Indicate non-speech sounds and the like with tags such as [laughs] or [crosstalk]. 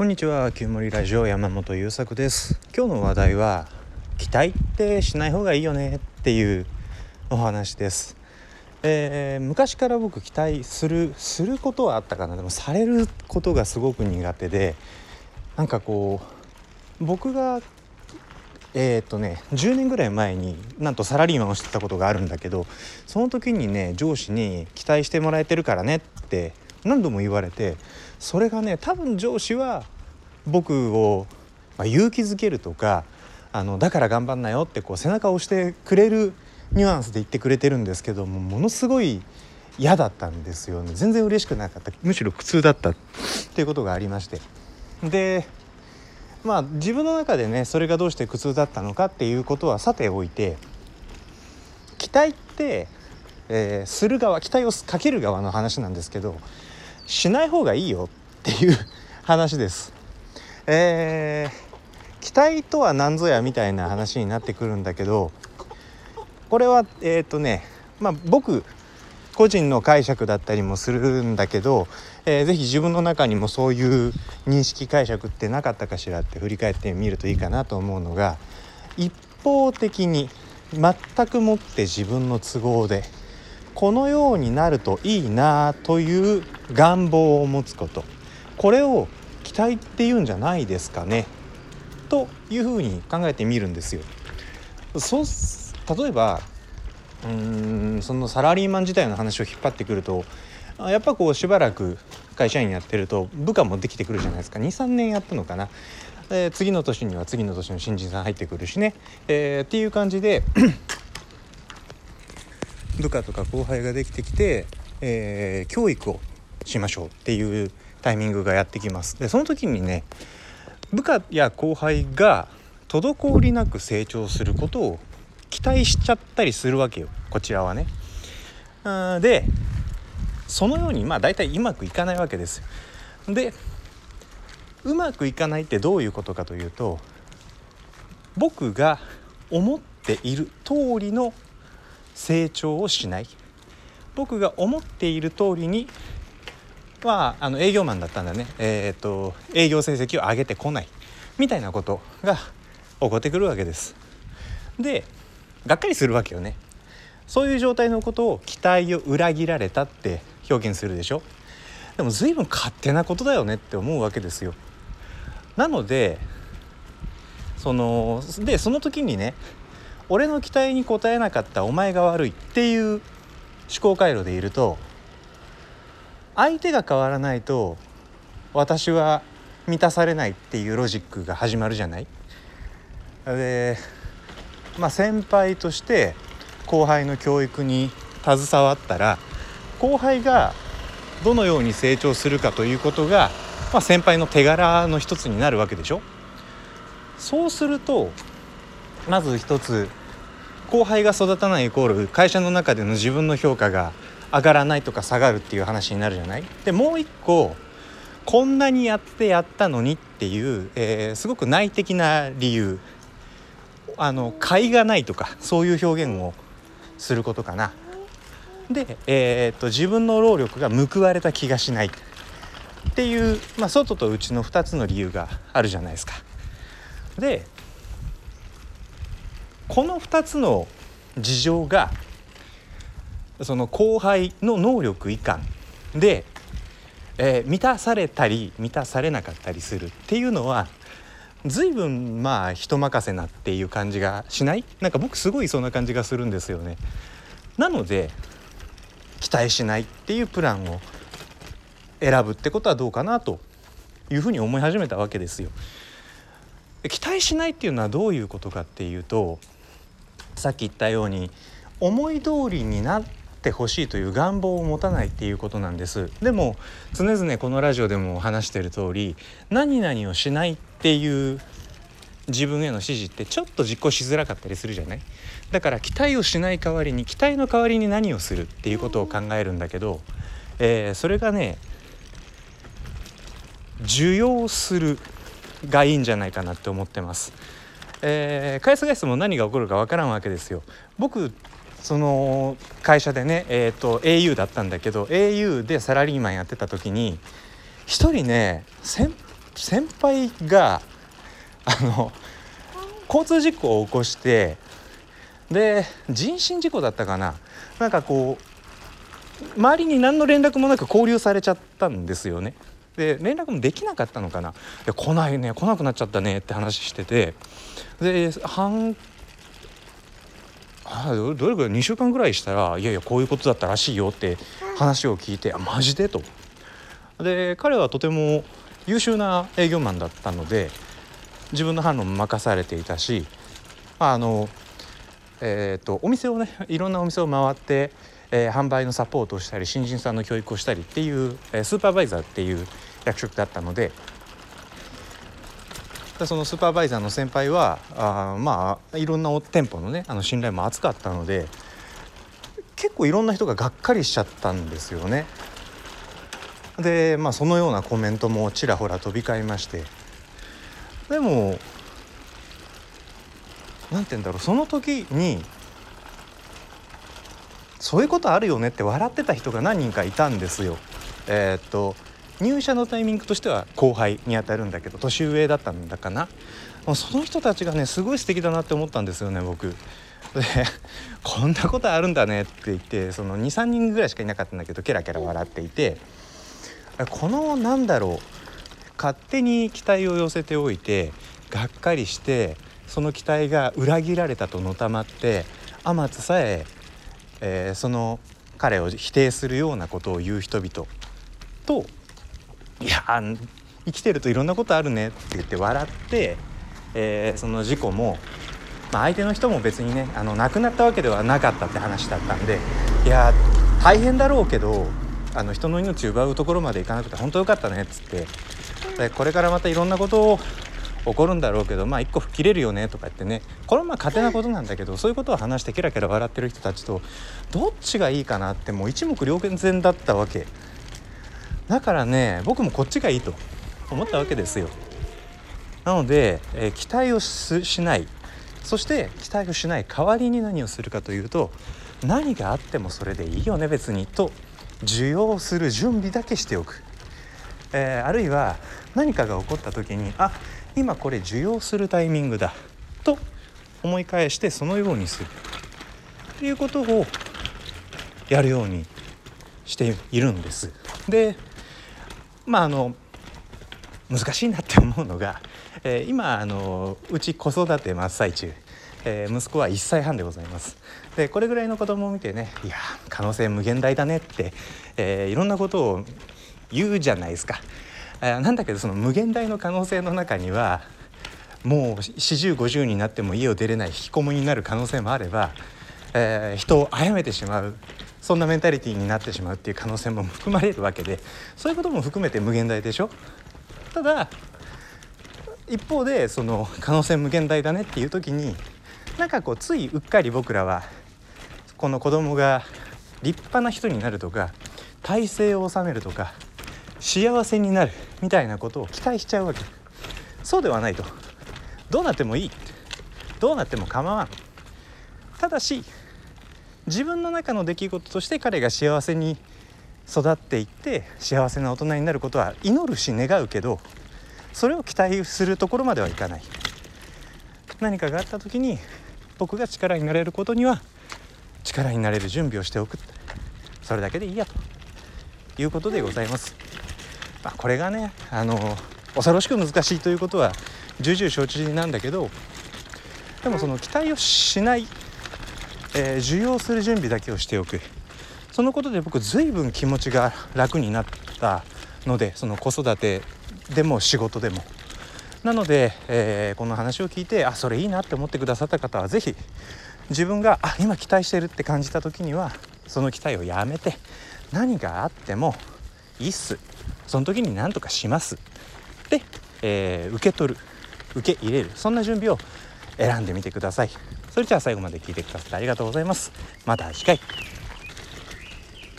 こんにちは旧森ラジオ山本優作です。今日の話題は期待ってしない方がいいよねっていうお話です、えー、昔から僕期待するすることはあったかな。でもされることがすごく苦手でなんかこう僕がえー、っとね10年ぐらい前になんとサラリーマンをしてたことがあるんだけどその時にね上司に「期待してもらえてるからね」って何度も言われてそれがね多分上司は僕を、まあ、勇気づけるとかあのだから頑張んなよってこう背中を押してくれるニュアンスで言ってくれてるんですけどもものすごい嫌だったんですよね。全然嬉しくなかった。むしろ苦痛だった。っていうことがありまして。でまあ自分の中でねそれがどうして苦痛だったのかっていうことはさておいて期待って、えー、する側期待をかける側の話なんですけどしない方がいいよっていう [laughs] 話です。えー、期待とは何ぞやみたいな話になってくるんだけどこれはえっ、ー、とねまあ僕個人の解釈だったりもするんだけど、えー、ぜひ自分の中にもそういう認識解釈ってなかったかしらって振り返ってみるといいかなと思うのが一方的に全くもって自分の都合でこのようになるといいなという願望を持つことこれを期待っていうんじゃないですかねというふうに考えてみるんですよ。そう例えばうーんそのサラリーマン自体の話を引っ張ってくるとやっぱこうしばらく会社員やってると部下もできてくるじゃないですか23年やったのかな。え次の年には次の年の新人さん入ってくるしね、えー、っていう感じで部下とか後輩ができてきて、えー、教育をしましょうっていうタイミングがやってきます。でその時にね部下や後輩が滞りなく成長することを期待しちゃったりするわけよこちらはね。あでそのようにまあ大体うまくいかないわけですよ。でうまくいかないってどういうことかというと僕が思っている通りの成長をしない。僕が思っている通りにまああの営業マンだったんだね。えー、っと営業成績を上げてこない。みたいなことが起こってくるわけです。でがっかりするわけよね。そういう状態のことを期待を裏切られたって表現するでしょ。でも随分勝手なことだよねって思うわけですよ。なのでそのでその時にね俺の期待に応えなかったお前が悪いっていう思考回路でいると相手が変わらないと私は満たされないっていうロジックが始まるじゃない？でまあ先輩として後輩の教育に携わったら後輩がどのように成長するかということが、まあ、先輩の手柄の一つになるわけでしょ？そうするとまず一つ後輩が育たないイコール会社の中での自分の評価が上がらないとか下がるっていう話になるじゃない？でもう一個こんなにやってやったのにっていう、えー、すごく内的な理由あの甲がないとかそういう表現をすることかな。で、えー、っと自分の労力が報われた気がしないっていう、まあ、外と内の2つの理由があるじゃないですか。でこの2つの事情がその後輩の能力以下で、えー、満たされたり満たされなかったりするっていうのは随分まあ人任せなっていう感じがしない？なんか僕すごいそんな感じがするんですよね。なので期待しないっていうプランを選ぶってことはどうかなというふうに思い始めたわけですよ。期待しないっていうのはどういうことかっていうとさっき言ったように思い通りになってほしいという願望を持たないっていうことなんですでも常々このラジオでも話してる通り何々をしないっていう自分への指示ってちょっと実行しづらかったりするじゃない？だから期待をしない代わりに期待の代わりに何をするっていうことを考えるんだけど、えー、それがね受容するがいいんじゃないかなって思ってます。えー、返す返すも何が起こるか分からんわけですよ。僕その会社でね、えーと、au だったんだけど au でサラリーマンやってた時に一人ね先先輩があの交通事故を起こしてで人身事故だったかななんかこう周りに何の連絡もなく交流されちゃったんですよね。で連絡もできなかったのかな「来ないね来なくなっちゃったね」って話しててで半あどれぐらい2週間ぐらいしたら「いやいやこういうことだったらしいよ」って話を聞いて「あマジで?」と。で彼はとても優秀な営業マンだったので自分の販路も任されていたしあの、えーと、お店をねいろんなお店を回って、えー、販売のサポートをしたり新人さんの教育をしたりっていう、えー、スーパーバイザーっていう役職だったのでそのスーパーバイザーの先輩はあまあいろんな店舗のねあの信頼も厚かったので結構いろんな人ががっかりしちゃったんですよね。でまあそのようなコメントもちらほら飛び交いましてでも何て言うんだろうその時にそういうことあるよねって笑ってた人が何人かいたんですよ。えー、っと入社のタイミングとしては後輩にあたるんだけど年上だったんだかなその人たちがねすごい素敵だなって思ったんですよね僕。で [laughs] こんなことあるんだねって言ってその23人ぐらいしかいなかったんだけどケラケラ笑っていてこのなんだろう勝手に期待を寄せておいてがっかりしてその期待が裏切られたとのたまって天津さええー、その彼を否定するようなことを言う人々といや生きてるといろんなことあるねって言って笑って、えー、その事故も、まあ、相手の人も別にねあの亡くなったわけではなかったって話だったんでいや大変だろうけどあの人の命奪うところまでいかなくて本当よかったねっつってでこれからまたいろんなことを起こるんだろうけどまあ一個吹っ切れるよねとか言ってねこれはまあ勝手なことなんだけどそういうことを話してケラケラ笑ってる人たちとどっちがいいかなってもう一目瞭然だったわけ。だからね僕もこっちがいいと思ったわけですよ。なので、えー、期待をしない。そして期待をしない代わりに何をするかというと何があってもそれでいいよね別にと受容する準備だけしておく、えー、あるいは何かが起こった時にあ今これ受容するタイミングだと思い返してそのようにする。っていうことをやるようにしているんです。でまああの難しいなって思うのが、えー、今あのうち子育て真っ最中えー、息子は1歳半でございます。でこれぐらいの子供を見てねいや可能性無限大だねって、えー、いろんなことを言うじゃないですか、えー、なんだけどその無限大の可能性の中にはもう4050になっても家を出れない引きこもりになる可能性もあれば、えー、人を殺めてしまう。そんなメンタリティーになってしまうっていう可能性も含まれるわけでそういうことも含めて無限大でしょ？ただ一方でその可能性無限大だねっていう時になんかこうついうっかり僕らはこの子供が立派な人になるとか体制を治めるとか幸せになるみたいなことを期待しちゃうわけ。そうではないと。どうなってもいい。どうなっても構わん。ただし自分の中の出来事として彼が幸せに育っていって幸せな大人になることは祈るし願うけどそれを期待するところまではいかない。何かがあった時に僕が力になれることには力になれる準備をしておく。それだけでいいやと。いうことでございます。まあ、これがねあの恐ろしく難しいということは重々承知なんだけどでもその期待をしない、えー、受容する準備だけをしておく。そのことで僕随分気持ちが楽になったのでその子育てでも仕事でも。なので、えー、この話を聞いてあそれいいなって思ってくださった方は是非自分があ今期待してるって感じた時にはその期待をやめて何があってもいいっす。その時に何とかします。で、えー、受け取る。受け入れる。そんな準備を選んでみてください。それじゃあ最後まで聞いてくださってありがとうございます。また次回。